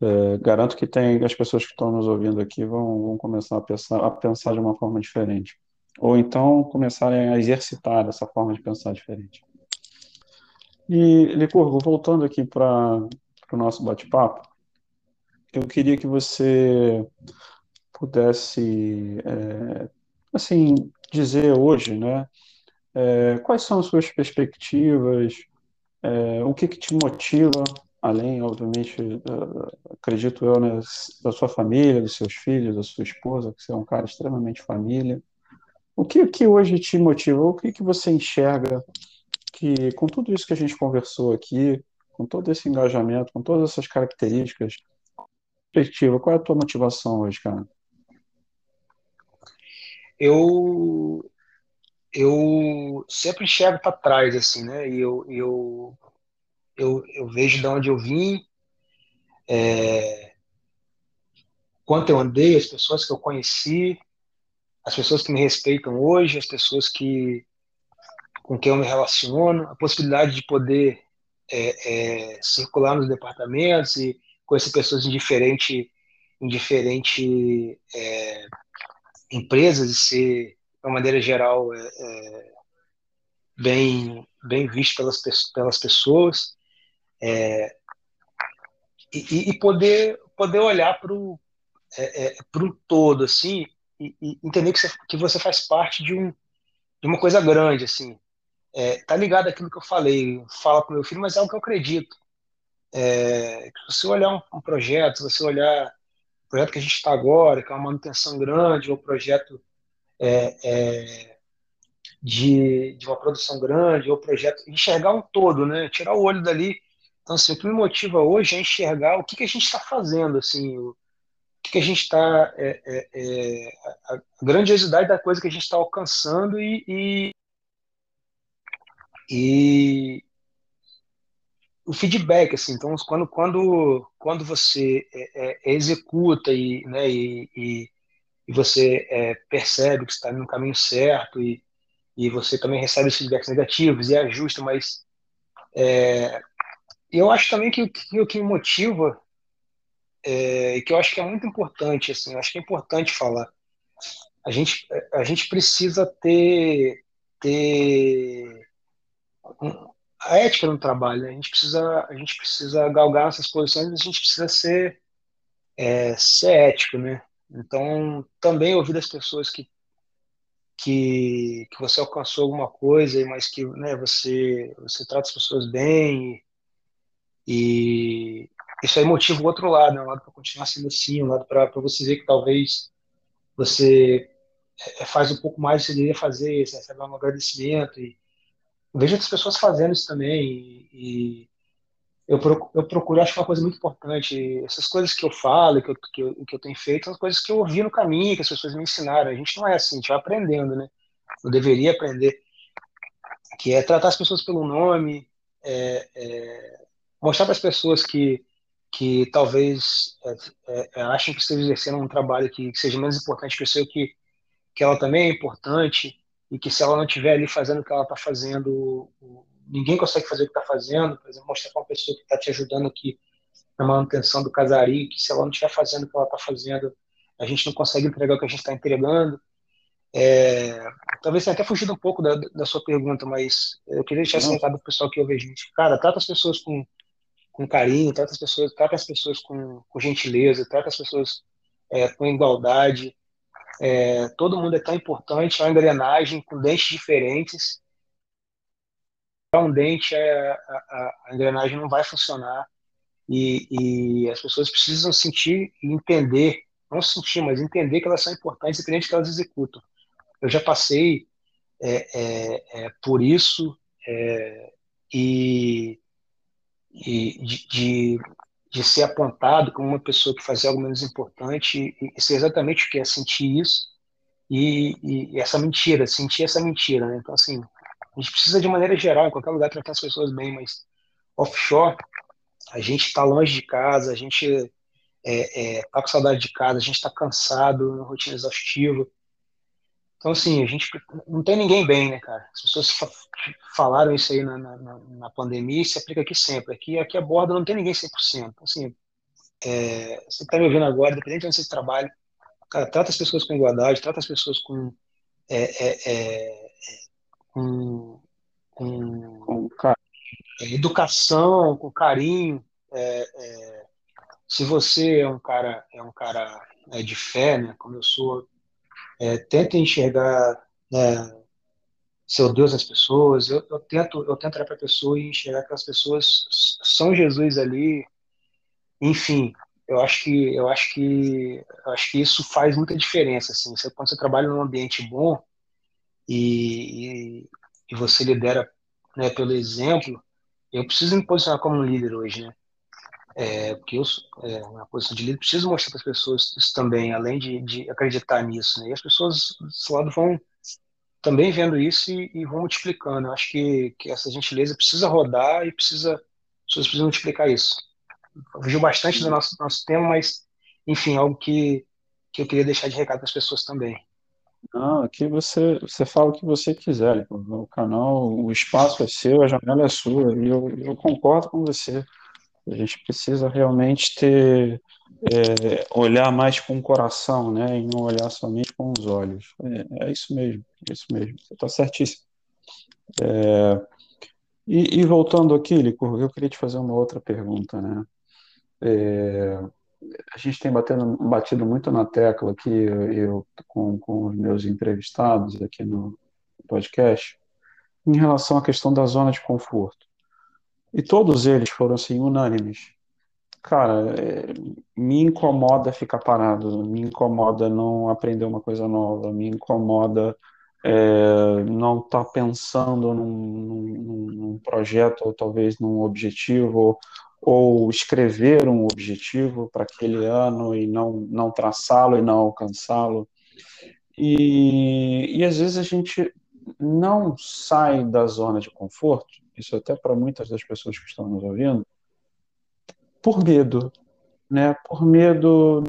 É, garanto que tem as pessoas que estão nos ouvindo aqui vão, vão começar a pensar, a pensar de uma forma diferente. Ou então começarem a exercitar essa forma de pensar diferente. E, Licurgo, voltando aqui para o nosso bate-papo, eu queria que você pudesse, é, assim, dizer hoje, né, é, quais são as suas perspectivas, é, o que, que te motiva além, obviamente, acredito eu, né, da sua família, dos seus filhos, da sua esposa, que você é um cara extremamente família. O que, que hoje te motiva? O que, que você enxerga que, com tudo isso que a gente conversou aqui, com todo esse engajamento, com todas essas características, perspectiva, qual é a tua motivação hoje, cara? Eu eu sempre enxergo para trás assim, né? E eu, eu eu, eu vejo de onde eu vim, é, quanto eu andei, as pessoas que eu conheci, as pessoas que me respeitam hoje, as pessoas que com quem eu me relaciono, a possibilidade de poder é, é, circular nos departamentos e conhecer pessoas em diferente, em diferente é, empresas e ser, de uma maneira geral, é, é, bem, bem visto pelas, pelas pessoas é, e, e, poder poder olhar para o é, é, todo assim e, e, entender que você, que você faz parte de, um, de uma coisa grande assim. É, tá ligado aquilo que eu falei fala para meu filho mas é o que eu acredito. É, se você olhar um, um, projeto se você olhar o projeto que a gente está agora que é uma manutenção grande ou projeto é, é, de, de uma produção grande ou projeto enxergar um todo né? Tirar o olho dali. Então, assim, o que me motiva hoje é enxergar o que, que a gente está fazendo, assim, o que, que a gente está, é, é, é, a grandiosidade da coisa que a gente está alcançando e, e, e, o feedback, assim, então, quando, quando, quando você é, é, executa e, né, e, e, e você é, percebe que está no caminho certo e, e você também recebe os feedbacks negativos e ajusta, mas é, eu acho também que, o que me motiva, é, que eu acho que é muito importante, assim, eu acho que é importante falar, a gente, a gente precisa ter, ter a ética no trabalho. Né? A gente precisa, a gente precisa galgar essas posições, a gente precisa ser, é, ser ético, né? Então, também ouvir das pessoas que, que, que você alcançou alguma coisa, mas que né, você, você trata as pessoas bem e, isso aí motiva o outro lado, né? um lado para continuar sendo assim, um lado para você ver que talvez você é, faz um pouco mais do que você deveria fazer, você recebe um agradecimento e vejo outras pessoas fazendo isso também e, eu procuro, eu procuro, acho é uma coisa muito importante, essas coisas que eu falo, que eu, que eu, que eu tenho feito, são coisas que eu ouvi no caminho, que as pessoas me ensinaram. A gente não é assim, a gente vai aprendendo, né? Eu deveria aprender, que é tratar as pessoas pelo nome, é, é, mostrar para as pessoas que, que talvez é, é, achem que esteja exercendo um trabalho que, que, seja menos importante que o seu, que, que ela também é importante, e que se ela não estiver ali fazendo o que ela está fazendo, ninguém consegue fazer o que está fazendo, por exemplo, mostrar para uma pessoa que está te ajudando aqui na manutenção do casario, que se ela não estiver fazendo o que ela está fazendo, a gente não consegue entregar o que a gente está entregando. É, talvez tenha até fugido um pouco da, da sua pergunta, mas eu queria deixar esse recado para o pessoal que ouve a gente. Cara, trata as pessoas com, com carinho, trata as pessoas, trata as pessoas com, com gentileza, trata as pessoas é, com igualdade, é, todo mundo é tão importante, é uma engrenagem com dentes diferentes. Um dente, é, a, a, a engrenagem não vai funcionar. E, e, as pessoas precisam sentir e entender, não sentir, mas entender que elas são importantes, independente que elas executam. Eu já passei é, é, é por isso é, e, e de, de, de ser apontado como uma pessoa que fazia algo menos importante e, e ser exatamente o que é sentir isso e, e, e, essa mentira, sentir essa mentira, né? Então, assim, a gente precisa de maneira geral, em qualquer lugar, tratar as pessoas bem, mas offshore, a gente está longe de casa, a gente é, é, tá com saudade de casa, a gente está cansado, uma rotina exaustiva. Então, assim, a gente não tem ninguém bem, né, cara? As pessoas fa falaram isso aí na, na, na, pandemia e se aplica aqui sempre. Aqui, aqui a borda não tem ninguém 100%. Então, assim, é, você está me ouvindo agora, independente de onde você trabalha, cara, trata as pessoas com igualdade, trata as pessoas com, é, é, é com, com, com educação, com carinho. É, se você é um cara, é um cara de fé, né, como eu sou, é, tenta enxergar né, seu Deus nas pessoas. Eu, eu, tento, eu tento olhar para a pessoa e enxergar que as pessoas são Jesus ali. Enfim, eu acho que eu acho que eu acho que isso faz muita diferença. Assim, você, quando você trabalha num ambiente bom e, e, você lidera né, pelo exemplo, eu preciso me posicionar como um líder hoje, né? É, porque eu, é, na posição de líder, preciso mostrar para as pessoas isso também, além de, de acreditar nisso. Né? E as pessoas desse lado vão também vendo isso e, e vão multiplicando. Eu acho que, que essa gentileza precisa rodar e precisa, as pessoas precisam multiplicar isso. Fugiu bastante do nosso, nosso tema, mas, enfim, algo que, que eu queria deixar de recado para as pessoas também. Não, aqui você, você fala o que você quiser. O canal, o espaço é seu, a janela é sua, e eu, eu concordo com você. A gente precisa realmente ter é, olhar mais com o coração, né, e não olhar somente com os olhos. É, é isso mesmo, é isso mesmo. Você está certíssimo. É, e, e, voltando aqui, Licurgo, eu queria te fazer uma outra pergunta, né? A gente tem batendo, batido muito na tecla aqui, eu com, com os meus entrevistados aqui no podcast, em relação à questão da zona de conforto. E todos eles foram assim unânimes. Cara, é, me incomoda ficar parado, me incomoda não aprender uma coisa nova, me incomoda é, não estar tá pensando num, num, num, projeto ou talvez num objetivo ou escrever um objetivo para aquele ano e não, não traçá-lo e não alcançá-lo. E, e às vezes a gente não sai da zona de conforto isso até para muitas das pessoas que estão nos ouvindo, por medo, né? Por medo,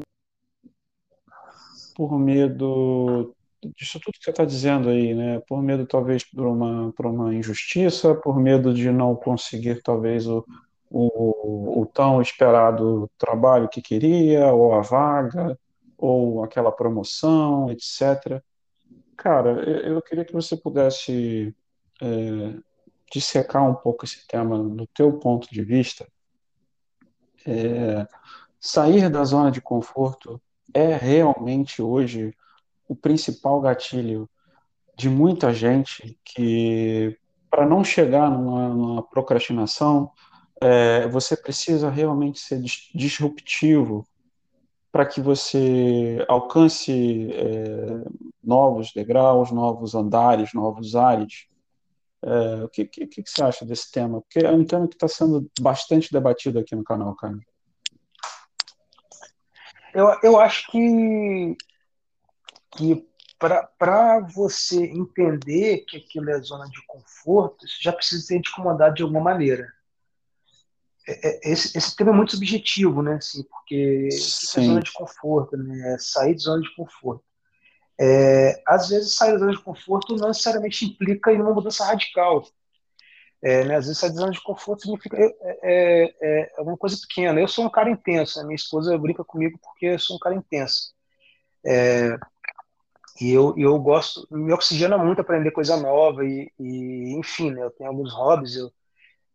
por medo disso tudo que você está dizendo aí, né? Por medo talvez por uma por uma injustiça, por medo de não conseguir talvez o, o, o tão esperado trabalho que queria, ou a vaga, ou aquela promoção, etc. Cara, eu, queria que você pudesse é, dissecar um pouco esse tema do teu ponto de vista, é, sair da zona de conforto é realmente hoje o principal gatilho de muita gente que, para não chegar numa, numa procrastinação, é, você precisa realmente ser disruptivo para que você alcance é, novos degraus, novos andares, novos ares. É, o que, que, que, você acha desse tema? Porque é um tema que está sendo bastante debatido aqui no canal, cara. Eu, eu acho que, que para você entender que aquilo é zona de conforto, você já precisa ser incomodado de alguma maneira. É, é, esse, esse tema é muito subjetivo, né? Assim, porque é zona de conforto, né? É sair de zona de conforto. É, às vezes, sair da zona de conforto não necessariamente implica em uma mudança radical. É, né? Às vezes, sair da zona de conforto significa é, é, é, uma coisa pequena. Eu sou um cara intenso, né? minha esposa brinca comigo porque eu sou um cara intenso. e eu, eu gosto, me oxigena muito aprender coisa nova e, e enfim, né? eu tenho alguns hobbies, eu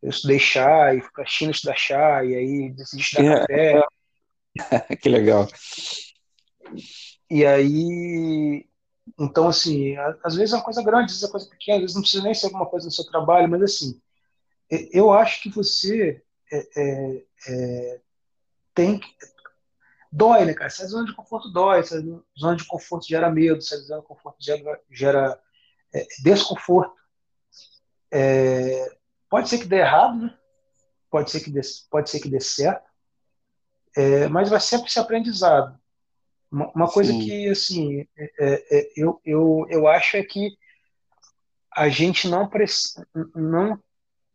eu estudei chá e fui para a China estudar chá e aí decidi estudar é, café. que legal. E aí, então assim, às vezes é uma coisa grande, às vezes é uma coisa pequena, às vezes não precisa nem ser alguma coisa no seu trabalho, mas assim, eu acho que você é, é, é, tem que dói, né, cara? Essa zona de conforto dói, essa zona de conforto gera medo, essa zona de conforto gera, gera é, desconforto. É, Pode ser que dê errado, né? pode, ser que dê, pode ser que dê certo, é, mas vai sempre ser aprendizado. Uma, uma coisa que, assim, é, é, é, eu, eu, eu acho é que a gente não, não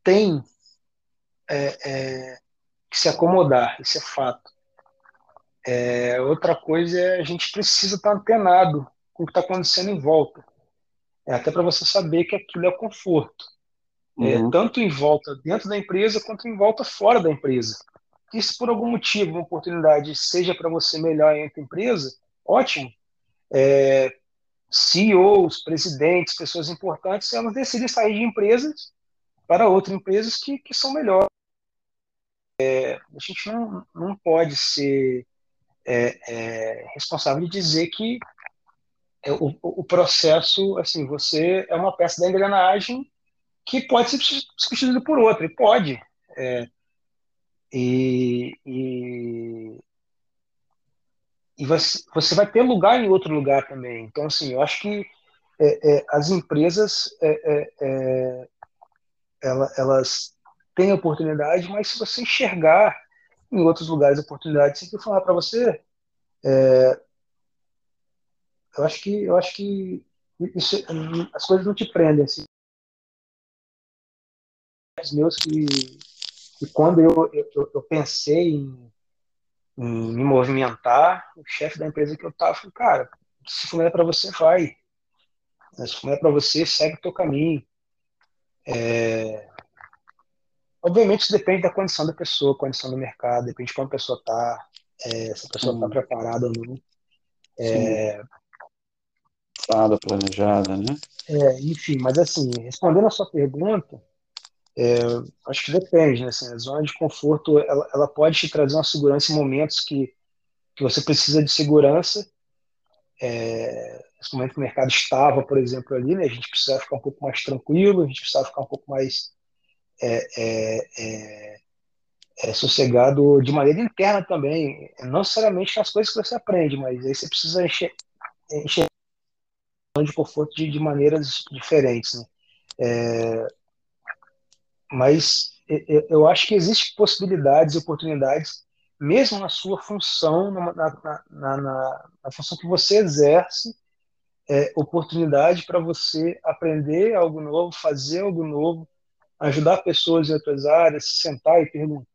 tem é, é, que se acomodar, isso é fato. Outra coisa é a gente precisa estar antenado com o que está acontecendo em volta. É, até para você saber que aquilo é conforto é, uhum. tanto em volta dentro da empresa quanto em volta fora da empresa. E se por algum motivo uma oportunidade seja para você melhor entre empresa, ótimo. É, CEOs, presidentes, pessoas importantes, elas decidem sair de empresas para outras empresas que, que são melhores. É, a gente não, não pode ser é, é, responsável de dizer que é, o, o processo, assim, você é uma peça da engrenagem que pode ser substituído por outra, e pode. É, e, e, e você, vai ter lugar em outro lugar também. Então, assim, eu acho que é, é, as empresas é, é, é, elas, elas têm oportunidade, mas se você enxergar em outros lugares oportunidades, se eu falar para você, eu acho que eu acho que isso, as coisas não te prendem assim meus que, que quando eu, eu, eu pensei em, em, me movimentar, o chefe da empresa que eu estava falou, cara, se for para você, vai. Se for para você, segue o teu caminho. É... Obviamente isso depende da condição da pessoa, condição do mercado, depende de como a pessoa está, é, se a pessoa está preparada ou não. É... planejada, né? É, enfim, mas assim, respondendo a sua pergunta, é, acho que depende, né? Assim, a zona de conforto ela, ela, pode te trazer uma segurança em momentos que, que você precisa de segurança. É, nesse momento que o mercado estava, por exemplo, ali, né? A gente precisava ficar um pouco mais tranquilo, a gente precisava ficar um pouco mais é, é, é, é sossegado de maneira interna também, não necessariamente nas coisas que você aprende, mas aí você precisa encher, encher de conforto de, de maneiras diferentes, né? É, mas eu acho que existem possibilidades e oportunidades, mesmo na sua função, na, na, na, na função que você exerce, é, oportunidade para você aprender algo novo, fazer algo novo, ajudar pessoas em outras áreas, sentar e perguntar,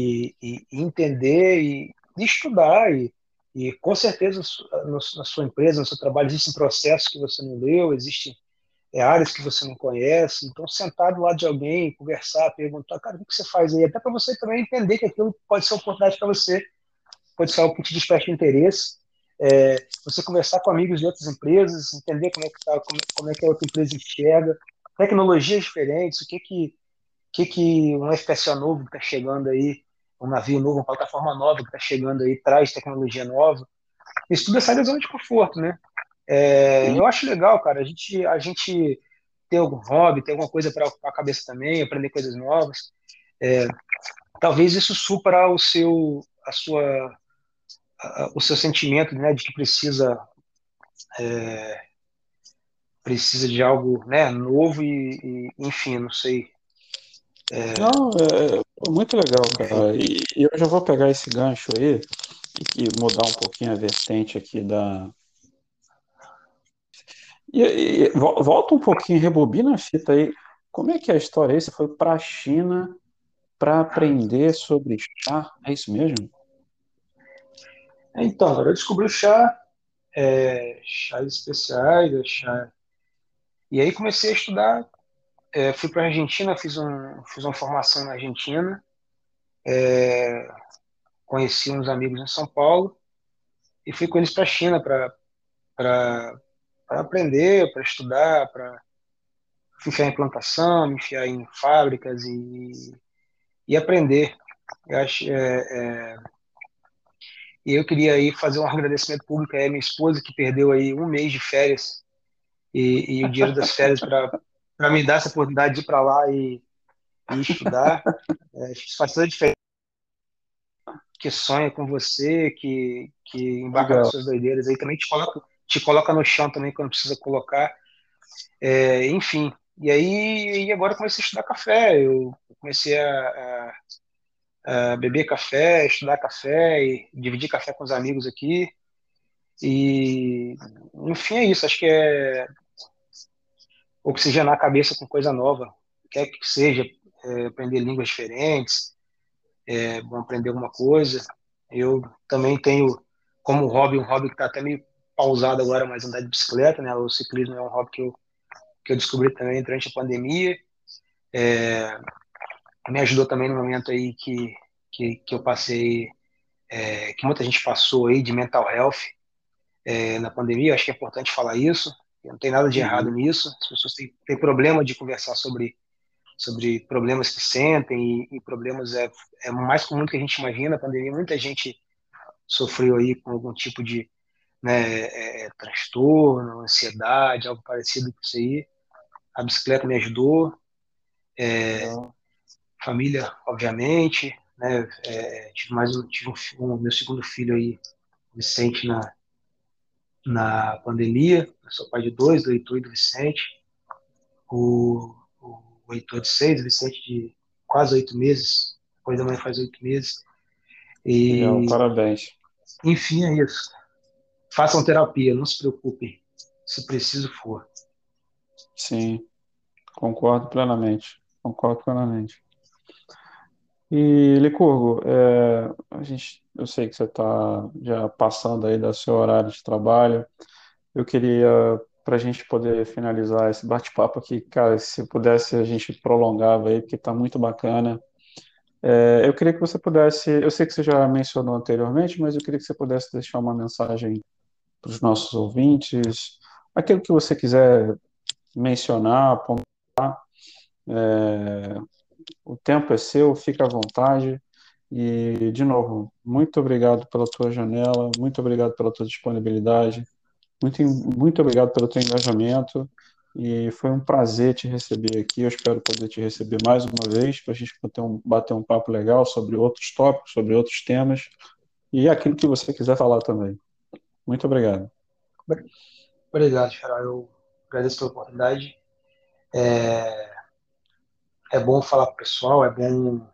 e, e, entender e, e estudar. E, e com certeza na sua empresa, no seu trabalho, existem processos que você não leu, existem é, áreas que você não conhece. Então, sentar do lado de alguém, conversar, perguntar, cara, o que você faz aí? Até para você também entender que aquilo pode ser uma oportunidade para você, pode ser algo que te desperte interesse. É, você conversar com amigos de outras empresas, entender como é que, tá, como, como é que a outra empresa enxerga. tecnologias diferentes, o que que, que, que um FPSO novo que está chegando aí, um navio novo, uma plataforma nova que está chegando aí, traz tecnologia nova. Isso tudo é sair da zona de conforto, né? É, eu acho legal, cara, a gente, a gente ter algum hobby, ter alguma coisa para ocupar a cabeça também, aprender coisas novas. É, talvez isso supra o seu, a sua, a, o seu sentimento, né, de que precisa é, precisa de algo, né, novo e, e enfim, não sei. É... Não, é, é muito legal, cara. E, e, eu já vou pegar esse gancho aí e mudar um pouquinho a vertente aqui da, e, e, volta um pouquinho, rebobina a fita aí. Como é que é a história aí? Você foi para a China para aprender sobre chá? É isso mesmo? Então, eu descobri o chá, é, chás especiais, é chá. E aí comecei a estudar. É, fui para a Argentina, fiz, um, fiz uma formação na Argentina. É, conheci uns amigos em São Paulo e fui com eles para a China para para aprender, para estudar, para enfiar em plantação, enfiar em fábricas e, e aprender. Eu acho, é, é, e eu queria aí fazer um agradecimento público à minha esposa que perdeu aí um mês de férias e, e o dinheiro das férias para me dar essa oportunidade de ir para lá e, e estudar. É, faz toda a diferença que sonha com você, que, que embarca nas suas doideiras aí, também te coloca te coloca no chão também quando precisa colocar. É, enfim, e aí e agora eu comecei a estudar café. Eu comecei a, a, a, beber café, estudar café e dividir café com os amigos aqui. E enfim, é isso. Acho que é oxigenar a cabeça com coisa nova, quer que seja, é, aprender línguas diferentes, é aprender alguma coisa. Eu também tenho como hobby um hobby que está até meio pausado agora mais andar de bicicleta, né? O ciclismo é um hobby que eu, que eu descobri também durante a pandemia. É, me ajudou também no momento aí que, que, que eu passei, é, que muita gente passou aí de mental health é, na pandemia. Acho que é importante falar isso. Não tem nada de uhum. errado nisso. As pessoas têm, têm problema de conversar sobre sobre problemas que sentem e, e problemas é, é mais comum do que a gente imagina. A pandemia, muita gente sofreu aí com algum tipo de, né, é, é, transtorno, ansiedade, algo parecido com isso aí. A bicicleta me ajudou. É, família, obviamente. Né, é, tive mais um, tive um, um, meu segundo filho aí, Vicente, na, na pandemia. Eu sou pai de dois, do Heitor e do Vicente. O, o, o Heitor de seis, o Vicente de quase oito meses. Depois da mãe faz oito meses. E, Legal, parabéns. Enfim, é isso façam terapia, não se preocupem, se preciso for. Sim, concordo plenamente. Concordo plenamente. E, Licurgo, é, a gente, eu sei que você está já passando aí do seu horário de trabalho. Eu queria, para a gente poder finalizar esse bate-papo aqui, cara, se pudesse a gente prolongava aí, porque está muito bacana. É, eu queria que você pudesse, eu sei que você já mencionou anteriormente, mas eu queria que você pudesse deixar uma mensagem para os nossos ouvintes, aquilo que você quiser mencionar, apontar. É, o tempo é seu, fica à vontade. E, de novo, muito obrigado pela tua janela, muito obrigado pela tua disponibilidade, muito, muito obrigado pelo teu engajamento. E foi um prazer te receber aqui. Eu espero poder te receber mais uma vez para a gente bater um, bater um papo legal sobre outros tópicos, sobre outros temas e aquilo que você quiser falar também. Muito obrigado. Obrigado, Xará. Eu agradeço pela oportunidade. É, é bom falar para o pessoal, é bom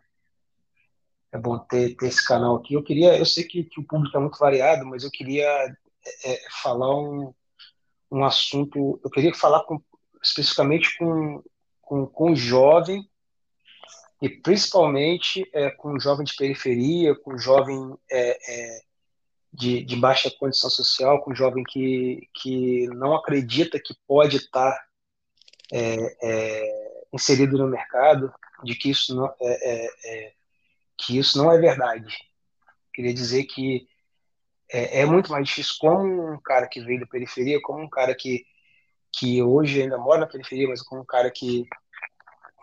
é bom ter, ter esse canal aqui. Eu queria, eu sei que, que o público é muito variado, mas eu queria é, é, falar um, um assunto. Eu queria falar com, especificamente com, com, com jovem e principalmente é, com jovem de periferia, com jovem é, é, de, de baixa condição social, com jovem que, que não acredita que pode estar é, é, inserido no mercado, de que isso não é, é, é que isso não é verdade. Queria dizer que é, é, muito mais difícil como um cara que veio da periferia, como um cara que, que hoje ainda mora na periferia, mas como um cara que,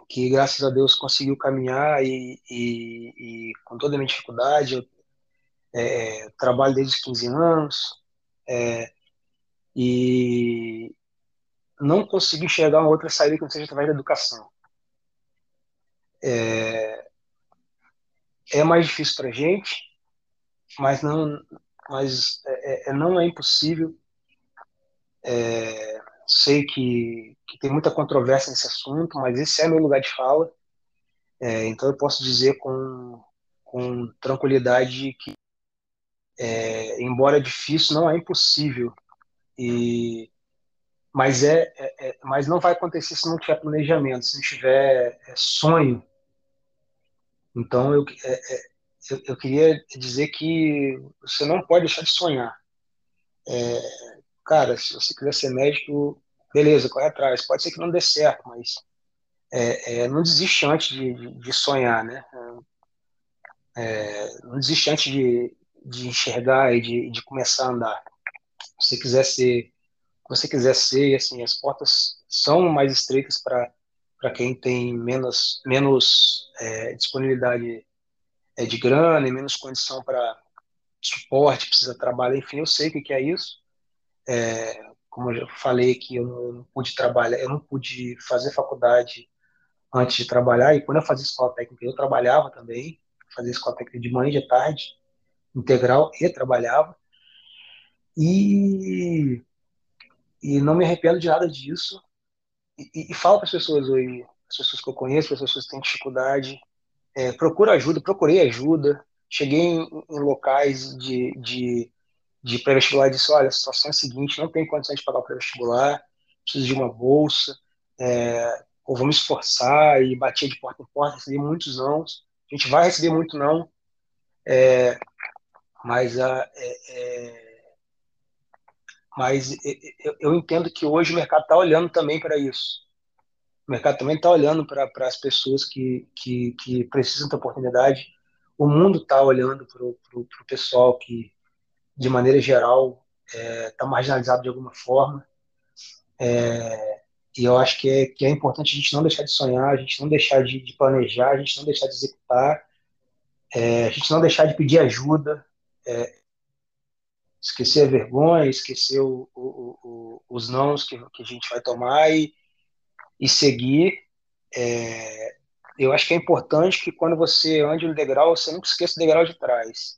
que graças a Deus conseguiu caminhar e, e, e com toda a minha dificuldade, eu é, trabalho desde os 15 anos, é, e não consegui enxergar uma outra saída que não seja através da educação. É, é mais difícil para a gente, mas não, mas é, é, não é impossível. É, sei que, que, tem muita controvérsia nesse assunto, mas esse é meu lugar de fala. É, então eu posso dizer com, com tranquilidade que, é, embora difícil, não é impossível. E, mas é, é, é, mas não vai acontecer se não tiver planejamento, se não tiver sonho então, eu, é, é, eu, eu, queria dizer que você não pode deixar de sonhar. É, cara, se você quiser ser médico, beleza, corre atrás. Pode ser que não dê certo, mas é, é não desiste antes de, de, de sonhar, né? É, não desiste antes de, de enxergar e de, de começar a andar. Se você quiser ser, você quiser ser, assim, as portas são mais estreitas para para quem tem menos, menos é, disponibilidade é, de grana e menos condição para suporte, precisa trabalhar, enfim, eu sei o que, que é isso. É, como eu falei que eu não pude trabalhar, eu não pude fazer faculdade antes de trabalhar, e quando eu fazia escola técnica, eu trabalhava também, fazia escola técnica de manhã e de tarde, integral, e trabalhava. E, e não me arrependo de nada disso, e, e falo para as pessoas hoje, as pessoas que eu conheço, as pessoas que têm dificuldade, é, procura ajuda, procurei ajuda, cheguei em, em locais de, de, de pré-vestibular e disse, olha, a situação é a seguinte, não tenho condições de pagar o pré-vestibular, preciso de uma bolsa, é, ou me esforçar, e batia de porta em porta, recebi muitos não, a gente vai receber muito não, é, mas a, é, é mas eu entendo que hoje o mercado está olhando também para isso. O mercado também está olhando para as pessoas que, que, que, precisam da oportunidade. O mundo está olhando para o pessoal que, de maneira geral, está é, tá marginalizado de alguma forma. É, e eu acho que é, que é importante a gente não deixar de sonhar, a gente não deixar de, de planejar, a gente não deixar de executar, é, a gente não deixar de pedir ajuda. É, esquecer a vergonha, esquecer o, o, o, os nãos que, que, a gente vai tomar e, e seguir. É, eu acho que é importante que quando você ande no degrau, você nunca esqueça o degrau de trás.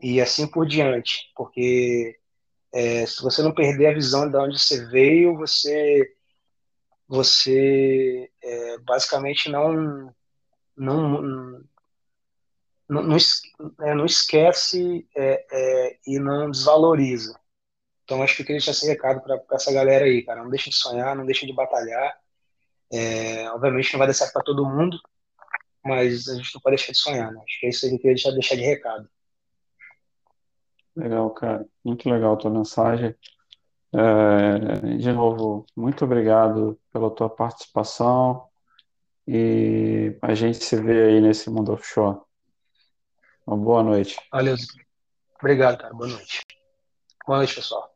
E assim por diante, porque é, se você não perder a visão de onde você veio, você você é, basicamente não, não não, não, é, não esquece é, é, e não desvaloriza. Então, acho que eu queria deixar esse recado para essa galera aí, cara. Não deixa de sonhar, não deixa de batalhar. É, obviamente não vai dar certo para todo mundo, mas a gente não pode deixar de sonhar, né? Acho que é isso aí que eu queria deixar, deixar de recado. Legal, cara. Muito legal a tua mensagem. É, de novo, muito obrigado pela tua participação e a gente se vê aí nesse mundo offshore. Uma boa noite. Valeu. Obrigado, cara. Boa noite. Boa noite, pessoal.